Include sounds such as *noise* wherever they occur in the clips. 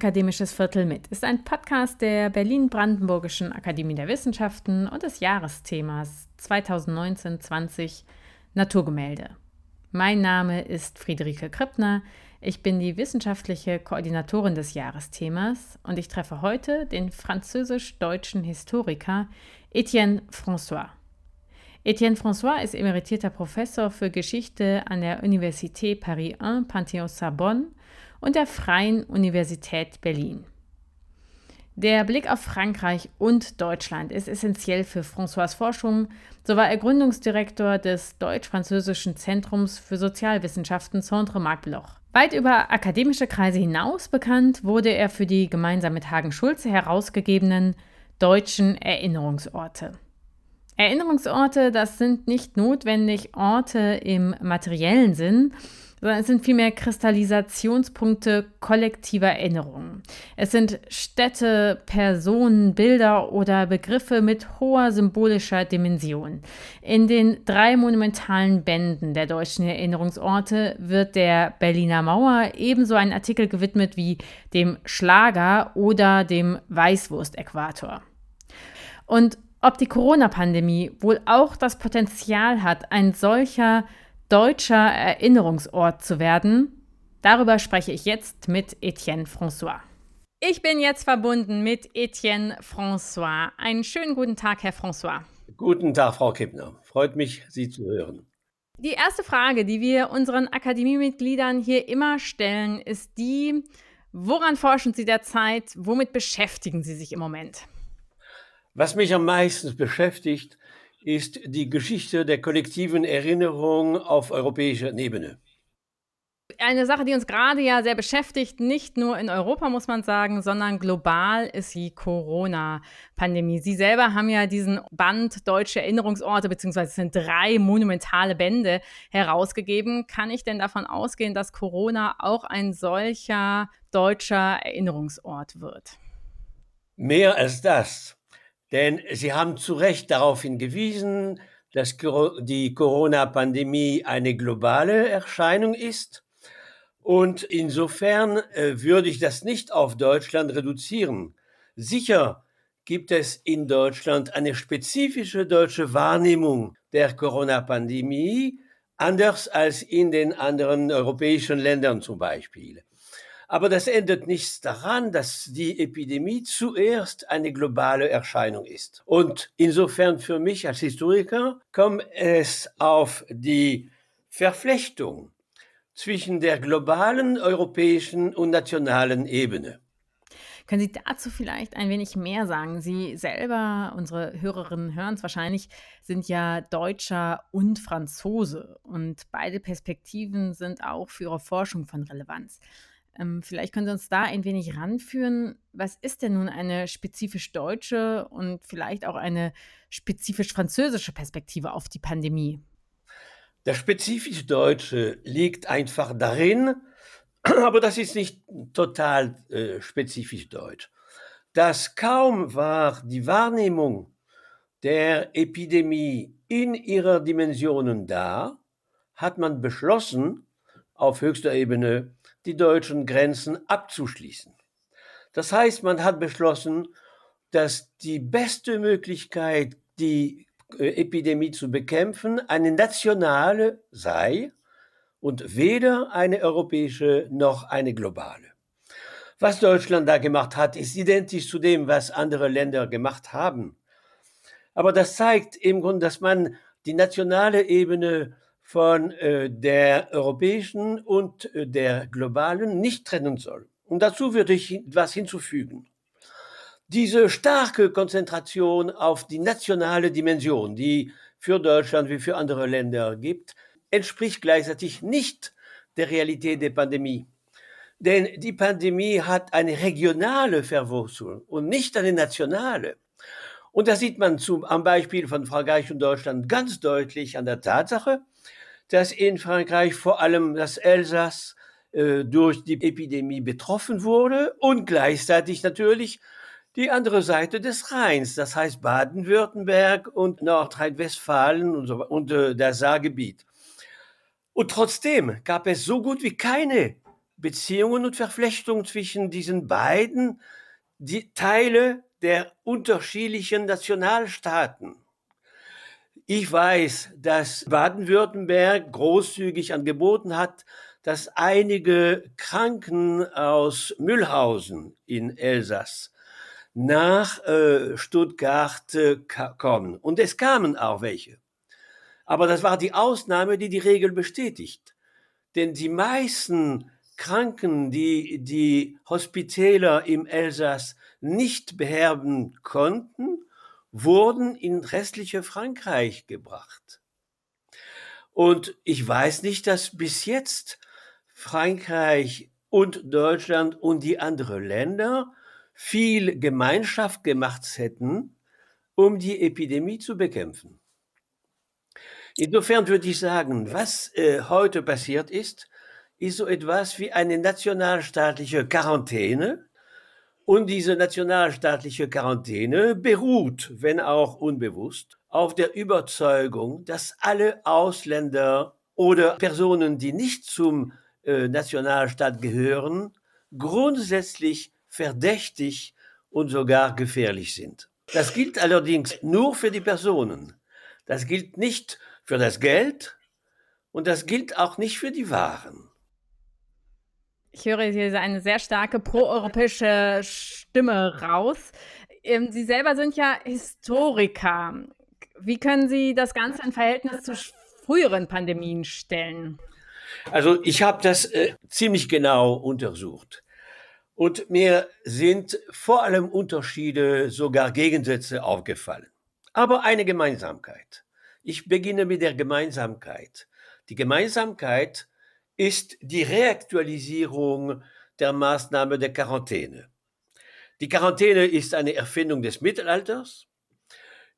Akademisches Viertel mit ist ein Podcast der Berlin-Brandenburgischen Akademie der Wissenschaften und des Jahresthemas 2019-20 Naturgemälde. Mein Name ist Friederike Krippner. Ich bin die wissenschaftliche Koordinatorin des Jahresthemas und ich treffe heute den französisch-deutschen Historiker Etienne François. Etienne François ist emeritierter Professor für Geschichte an der Université Paris I Panthéon-Sorbonne und der Freien Universität Berlin. Der Blick auf Frankreich und Deutschland ist essentiell für François Forschung. So war er Gründungsdirektor des Deutsch-Französischen Zentrums für Sozialwissenschaften Centre Marc Bloch. Weit über akademische Kreise hinaus bekannt wurde er für die gemeinsam mit Hagen Schulze herausgegebenen deutschen Erinnerungsorte. Erinnerungsorte, das sind nicht notwendig Orte im materiellen Sinn, sondern es sind vielmehr Kristallisationspunkte kollektiver Erinnerungen. Es sind Städte, Personen, Bilder oder Begriffe mit hoher symbolischer Dimension. In den drei monumentalen Bänden der deutschen Erinnerungsorte wird der Berliner Mauer ebenso ein Artikel gewidmet wie dem Schlager oder dem Weißwurst-Äquator. Und ob die Corona-Pandemie wohl auch das Potenzial hat, ein solcher deutscher Erinnerungsort zu werden? Darüber spreche ich jetzt mit Etienne François. Ich bin jetzt verbunden mit Etienne François. Einen schönen guten Tag, Herr François. Guten Tag, Frau Kippner. Freut mich, Sie zu hören. Die erste Frage, die wir unseren Akademiemitgliedern hier immer stellen, ist die, woran forschen Sie derzeit? Womit beschäftigen Sie sich im Moment? Was mich am meisten beschäftigt, ist die Geschichte der kollektiven Erinnerung auf europäischer Ebene. Eine Sache, die uns gerade ja sehr beschäftigt, nicht nur in Europa, muss man sagen, sondern global ist die Corona-Pandemie. Sie selber haben ja diesen Band Deutsche Erinnerungsorte, beziehungsweise es sind drei monumentale Bände herausgegeben. Kann ich denn davon ausgehen, dass Corona auch ein solcher deutscher Erinnerungsort wird? Mehr als das. Denn Sie haben zu Recht darauf hingewiesen, dass die Corona-Pandemie eine globale Erscheinung ist. Und insofern äh, würde ich das nicht auf Deutschland reduzieren. Sicher gibt es in Deutschland eine spezifische deutsche Wahrnehmung der Corona-Pandemie, anders als in den anderen europäischen Ländern zum Beispiel. Aber das ändert nichts daran, dass die Epidemie zuerst eine globale Erscheinung ist. Und insofern für mich als Historiker kommt es auf die Verflechtung zwischen der globalen, europäischen und nationalen Ebene. Können Sie dazu vielleicht ein wenig mehr sagen? Sie selber, unsere Hörerinnen hören es wahrscheinlich, sind ja Deutscher und Franzose und beide Perspektiven sind auch für Ihre Forschung von Relevanz. Ähm, vielleicht können Sie uns da ein wenig ranführen. Was ist denn nun eine spezifisch deutsche und vielleicht auch eine spezifisch französische Perspektive auf die Pandemie? Das spezifisch Deutsche liegt einfach darin, *clears throat* aber das ist nicht total äh, spezifisch deutsch, dass kaum war die Wahrnehmung der Epidemie in ihrer Dimensionen da, hat man beschlossen, auf höchster Ebene die deutschen Grenzen abzuschließen. Das heißt, man hat beschlossen, dass die beste Möglichkeit, die äh, Epidemie zu bekämpfen, eine nationale sei und weder eine europäische noch eine globale. Was Deutschland da gemacht hat, ist identisch zu dem, was andere Länder gemacht haben. Aber das zeigt im Grunde, dass man die nationale Ebene von äh, der europäischen und äh, der globalen nicht trennen soll. Und dazu würde ich was hinzufügen. Diese starke Konzentration auf die nationale Dimension, die für Deutschland wie für andere Länder gibt, entspricht gleichzeitig nicht der Realität der Pandemie. Denn die Pandemie hat eine regionale Verwurzelung und nicht eine nationale. Und das sieht man zum, am Beispiel von Frankreich und Deutschland ganz deutlich an der Tatsache, dass in Frankreich vor allem das Elsass äh, durch die Epidemie betroffen wurde und gleichzeitig natürlich die andere Seite des Rheins, das heißt Baden-Württemberg und Nordrhein-Westfalen und, so, und äh, das Saargebiet. Und trotzdem gab es so gut wie keine Beziehungen und Verflechtungen zwischen diesen beiden die Teile der unterschiedlichen Nationalstaaten. Ich weiß, dass Baden-Württemberg großzügig angeboten hat, dass einige Kranken aus Mühlhausen in Elsass nach äh, Stuttgart äh, kommen. Und es kamen auch welche. Aber das war die Ausnahme, die die Regel bestätigt. Denn die meisten Kranken, die die Hospitäler im Elsass nicht beherben konnten, wurden in restliche Frankreich gebracht. Und ich weiß nicht, dass bis jetzt Frankreich und Deutschland und die anderen Länder viel Gemeinschaft gemacht hätten, um die Epidemie zu bekämpfen. Insofern würde ich sagen, was äh, heute passiert ist, ist so etwas wie eine nationalstaatliche Quarantäne. Und diese nationalstaatliche Quarantäne beruht, wenn auch unbewusst, auf der Überzeugung, dass alle Ausländer oder Personen, die nicht zum äh, Nationalstaat gehören, grundsätzlich verdächtig und sogar gefährlich sind. Das gilt allerdings nur für die Personen. Das gilt nicht für das Geld und das gilt auch nicht für die Waren. Ich höre hier eine sehr starke proeuropäische Stimme raus. Ähm, Sie selber sind ja Historiker. Wie können Sie das Ganze in Verhältnis zu früheren Pandemien stellen? Also ich habe das äh, ziemlich genau untersucht. Und mir sind vor allem Unterschiede, sogar Gegensätze aufgefallen. Aber eine Gemeinsamkeit. Ich beginne mit der Gemeinsamkeit. Die Gemeinsamkeit ist die Reaktualisierung der Maßnahme der Quarantäne. Die Quarantäne ist eine Erfindung des Mittelalters.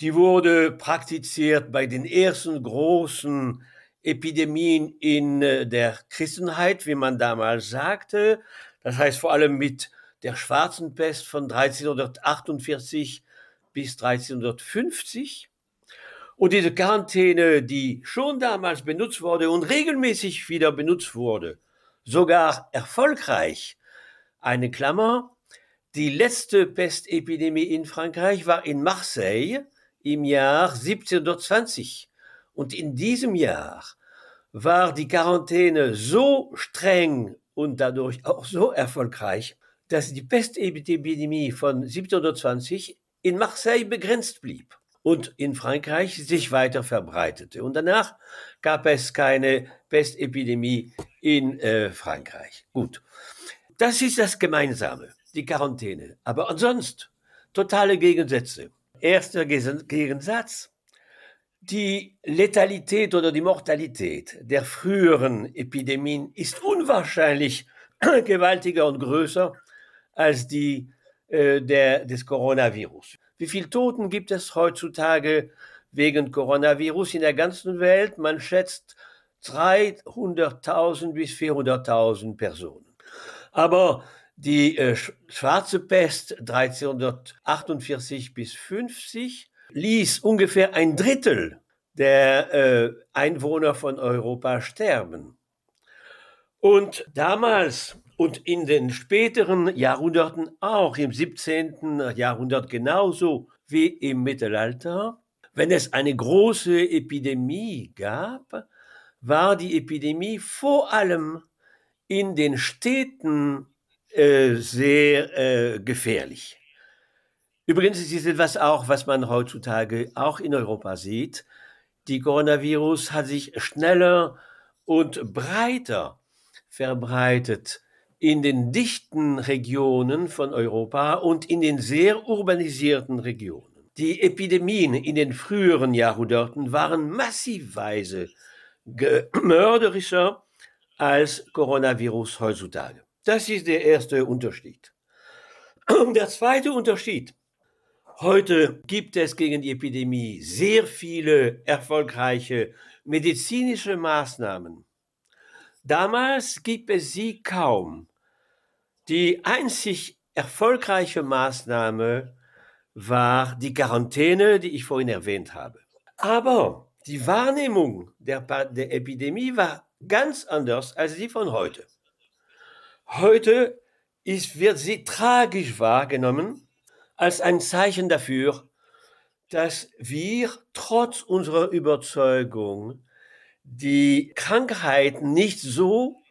Die wurde praktiziert bei den ersten großen Epidemien in äh, der Christenheit, wie man damals sagte. Das heißt vor allem mit der schwarzen Pest von 1348 bis 1350. Und diese Quarantäne, die schon damals benutzt wurde und regelmäßig wieder benutzt wurde, sogar erfolgreich, eine Klammer, die letzte Pestepidemie in Frankreich war in Marseille im Jahr 1720. Und in diesem Jahr war die Quarantäne so streng und dadurch auch so erfolgreich, dass die Pestepidemie von 1720 in Marseille begrenzt blieb und in Frankreich sich weiter verbreitete. Und danach gab es keine Pestepidemie in äh, Frankreich. Gut, das ist das Gemeinsame, die Quarantäne. Aber ansonsten totale Gegensätze. Erster Gegensatz, die Letalität oder die Mortalität der früheren Epidemien ist unwahrscheinlich *clears throat* gewaltiger und größer als die äh, der, des Coronavirus. Wie viele Toten gibt es heutzutage wegen Coronavirus in der ganzen Welt? Man schätzt 300.000 bis 400.000 Personen. Aber die äh, schwarze Pest 1348 bis 50 ließ ungefähr ein Drittel der äh, Einwohner von Europa sterben. Und damals und in den späteren Jahrhunderten auch, im 17. Jahrhundert genauso wie im Mittelalter, wenn es eine große Epidemie gab, war die Epidemie vor allem in den Städten äh, sehr äh, gefährlich. Übrigens ist es etwas auch, was man heutzutage auch in Europa sieht. Die Coronavirus hat sich schneller und breiter verbreitet in den dichten Regionen von Europa und in den sehr urbanisierten Regionen. Die Epidemien in den früheren Jahrhunderten waren massivweise mörderischer als Coronavirus heutzutage. Das ist der erste Unterschied. Der zweite Unterschied Heute gibt es gegen die Epidemie sehr viele erfolgreiche medizinische Maßnahmen. Damals gibt es sie kaum. Die einzig erfolgreiche Maßnahme war die Quarantäne, die ich vorhin erwähnt habe. Aber die Wahrnehmung der, der Epidemie war ganz anders als die von heute. Heute ist, wird sie tragisch wahrgenommen als ein Zeichen dafür, dass wir trotz unserer Überzeugung die Krankheit nicht so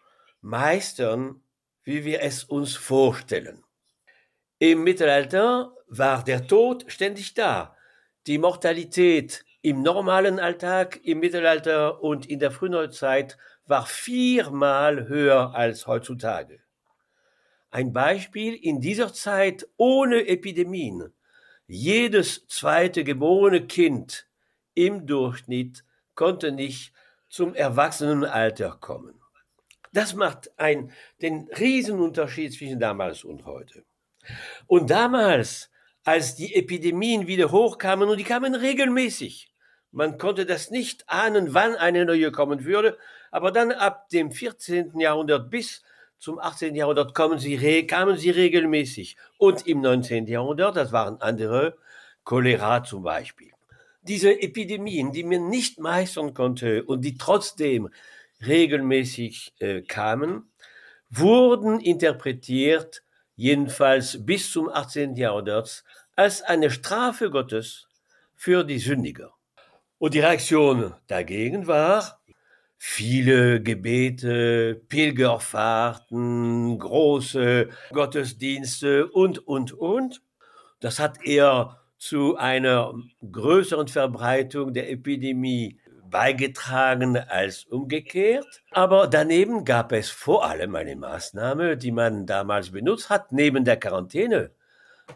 meistern, wie wir es uns vorstellen. Im Mittelalter war der Tod ständig da. Die Mortalität im normalen Alltag, im Mittelalter und in der Frühneuzeit war viermal höher als heutzutage. Ein Beispiel in dieser Zeit ohne Epidemien. Jedes zweite geborene Kind im Durchschnitt konnte nicht zum Erwachsenenalter kommen. Das macht ein, den Riesenunterschied zwischen damals und heute. Und damals, als die Epidemien wieder hochkamen, und die kamen regelmäßig, man konnte das nicht ahnen, wann eine neue kommen würde, aber dann ab dem 14. Jahrhundert bis zum 18. Jahrhundert kamen sie, kamen sie regelmäßig. Und im 19. Jahrhundert, das waren andere, Cholera zum Beispiel. Diese Epidemien, die man nicht meistern konnte und die trotzdem regelmäßig äh, kamen, wurden interpretiert, jedenfalls bis zum 18. Jahrhundert, als eine Strafe Gottes für die Sündiger. Und die Reaktion dagegen war, viele Gebete, Pilgerfahrten, große Gottesdienste und, und, und. Das hat eher zu einer größeren Verbreitung der Epidemie beigetragen als umgekehrt. Aber daneben gab es vor allem eine Maßnahme, die man damals benutzt hat, neben der Quarantäne.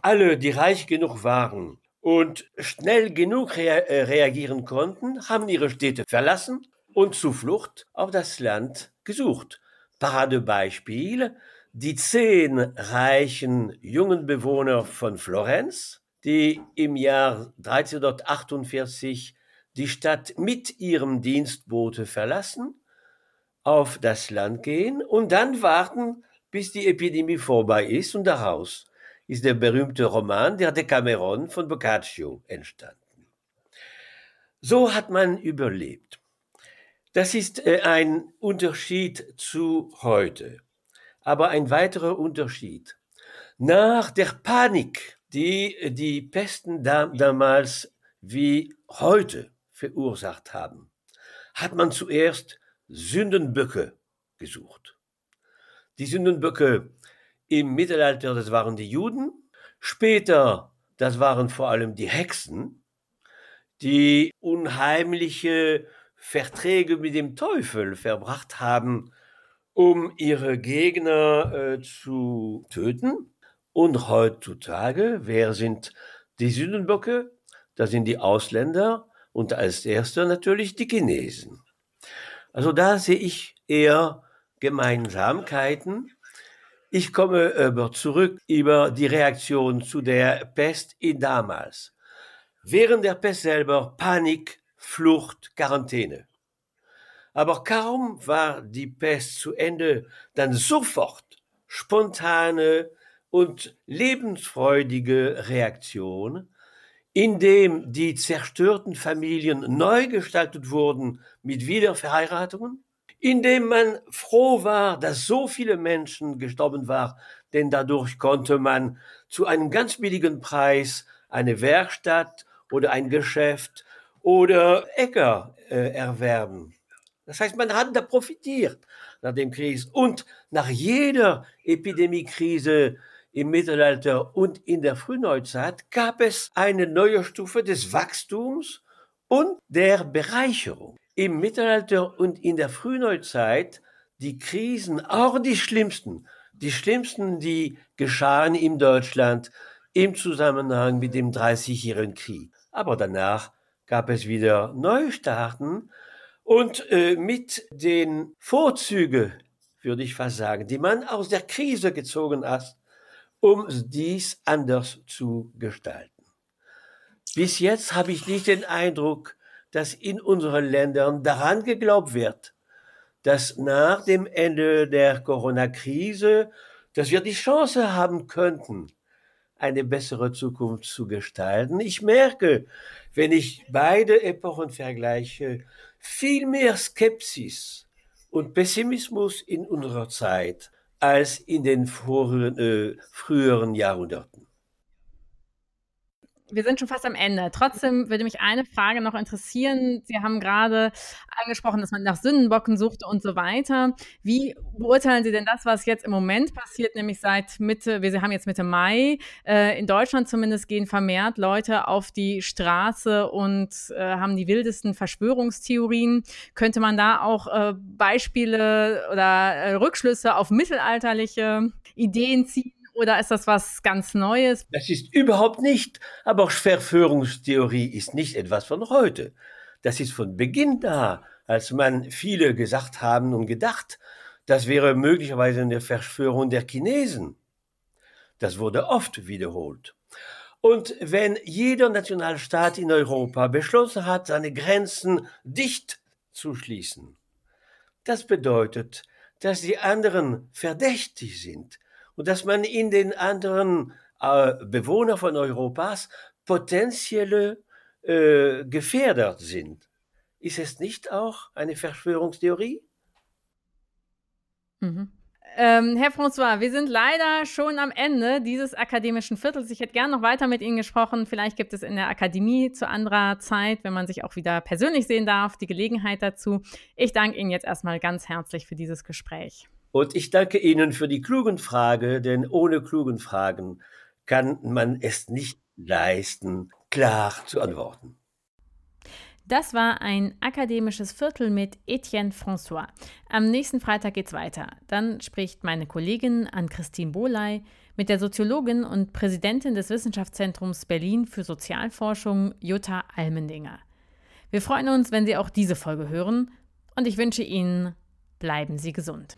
Alle, die reich genug waren und schnell genug rea äh, reagieren konnten, haben ihre Städte verlassen und Zuflucht auf das Land gesucht. Paradebeispiel, die zehn reichen jungen Bewohner von Florenz, die im Jahr 1348 die Stadt mit ihrem Dienstbote verlassen, auf das Land gehen und dann warten, bis die Epidemie vorbei ist und daraus ist der berühmte Roman Der Decameron von Boccaccio entstanden. So hat man überlebt. Das ist äh, ein Unterschied zu heute. Aber ein weiterer Unterschied. Nach der Panik, die die Pesten damals wie heute verursacht haben, hat man zuerst Sündenböcke gesucht. Die Sündenböcke im Mittelalter, das waren die Juden. Später, das waren vor allem die Hexen, die unheimliche Verträge mit dem Teufel verbracht haben, um ihre Gegner äh, zu töten. Und heutzutage, wer sind die Sündenböcke? Das sind die Ausländer und als erster natürlich die Chinesen. Also da sehe ich eher Gemeinsamkeiten. Ich komme aber zurück über die Reaktion zu der Pest in damals. Während der Pest selber Panik, Flucht, Quarantäne. Aber kaum war die Pest zu Ende, dann sofort spontane und lebensfreudige Reaktion, indem die zerstörten Familien neu gestaltet wurden mit Wiederverheiratungen, indem man froh war, dass so viele Menschen gestorben waren, denn dadurch konnte man zu einem ganz billigen Preis eine Werkstatt oder ein Geschäft oder Äcker äh, erwerben. Das heißt, man hat da profitiert nach dem Krieg. Und nach jeder Epidemiekrise im Mittelalter und in der Frühneuzeit gab es eine neue Stufe des Wachstums und der Bereicherung. Im Mittelalter und in der Frühneuzeit die Krisen, auch die schlimmsten, die schlimmsten, die geschahen in Deutschland im Zusammenhang mit dem Dreißigjährigen Krieg. Aber danach gab es wieder Neustarten und äh, mit den Vorzügen, würde ich fast sagen, die man aus der Krise gezogen hat, um dies anders zu gestalten. Bis jetzt habe ich nicht den Eindruck, dass in unseren Ländern daran geglaubt wird, dass nach dem Ende der Corona-Krise, dass wir die Chance haben könnten, eine bessere Zukunft zu gestalten. Ich merke, wenn ich beide Epochen vergleiche, viel mehr Skepsis und Pessimismus in unserer Zeit als in den früheren, äh, früheren Jahrhunderten wir sind schon fast am Ende. Trotzdem würde mich eine Frage noch interessieren. Sie haben gerade angesprochen, dass man nach Sündenbocken suchte und so weiter. Wie beurteilen Sie denn das, was jetzt im Moment passiert, nämlich seit Mitte, wir haben jetzt Mitte Mai, äh, in Deutschland zumindest gehen vermehrt Leute auf die Straße und äh, haben die wildesten Verschwörungstheorien. Könnte man da auch äh, Beispiele oder äh, Rückschlüsse auf mittelalterliche Ideen ziehen? Oder ist das was ganz Neues? Das ist überhaupt nicht. Aber auch Verschwörungstheorie ist nicht etwas von heute. Das ist von Beginn da, als man viele gesagt haben und gedacht, das wäre möglicherweise eine Verschwörung der Chinesen. Das wurde oft wiederholt. Und wenn jeder Nationalstaat in Europa beschlossen hat, seine Grenzen dicht zu schließen, das bedeutet, dass die anderen verdächtig sind, und dass man in den anderen äh, Bewohner von Europas potenzielle äh, Gefährder sind. Ist es nicht auch eine Verschwörungstheorie? Mhm. Ähm, Herr François, wir sind leider schon am Ende dieses akademischen Viertels. Ich hätte gern noch weiter mit Ihnen gesprochen. Vielleicht gibt es in der Akademie zu anderer Zeit, wenn man sich auch wieder persönlich sehen darf, die Gelegenheit dazu. Ich danke Ihnen jetzt erstmal ganz herzlich für dieses Gespräch. Und ich danke Ihnen für die klugen Fragen, denn ohne klugen Fragen kann man es nicht leisten, klar zu antworten. Das war ein akademisches Viertel mit Etienne François. Am nächsten Freitag geht's weiter. Dann spricht meine Kollegin Ann-Christine Bohley mit der Soziologin und Präsidentin des Wissenschaftszentrums Berlin für Sozialforschung Jutta Almendinger. Wir freuen uns, wenn Sie auch diese Folge hören und ich wünsche Ihnen, bleiben Sie gesund.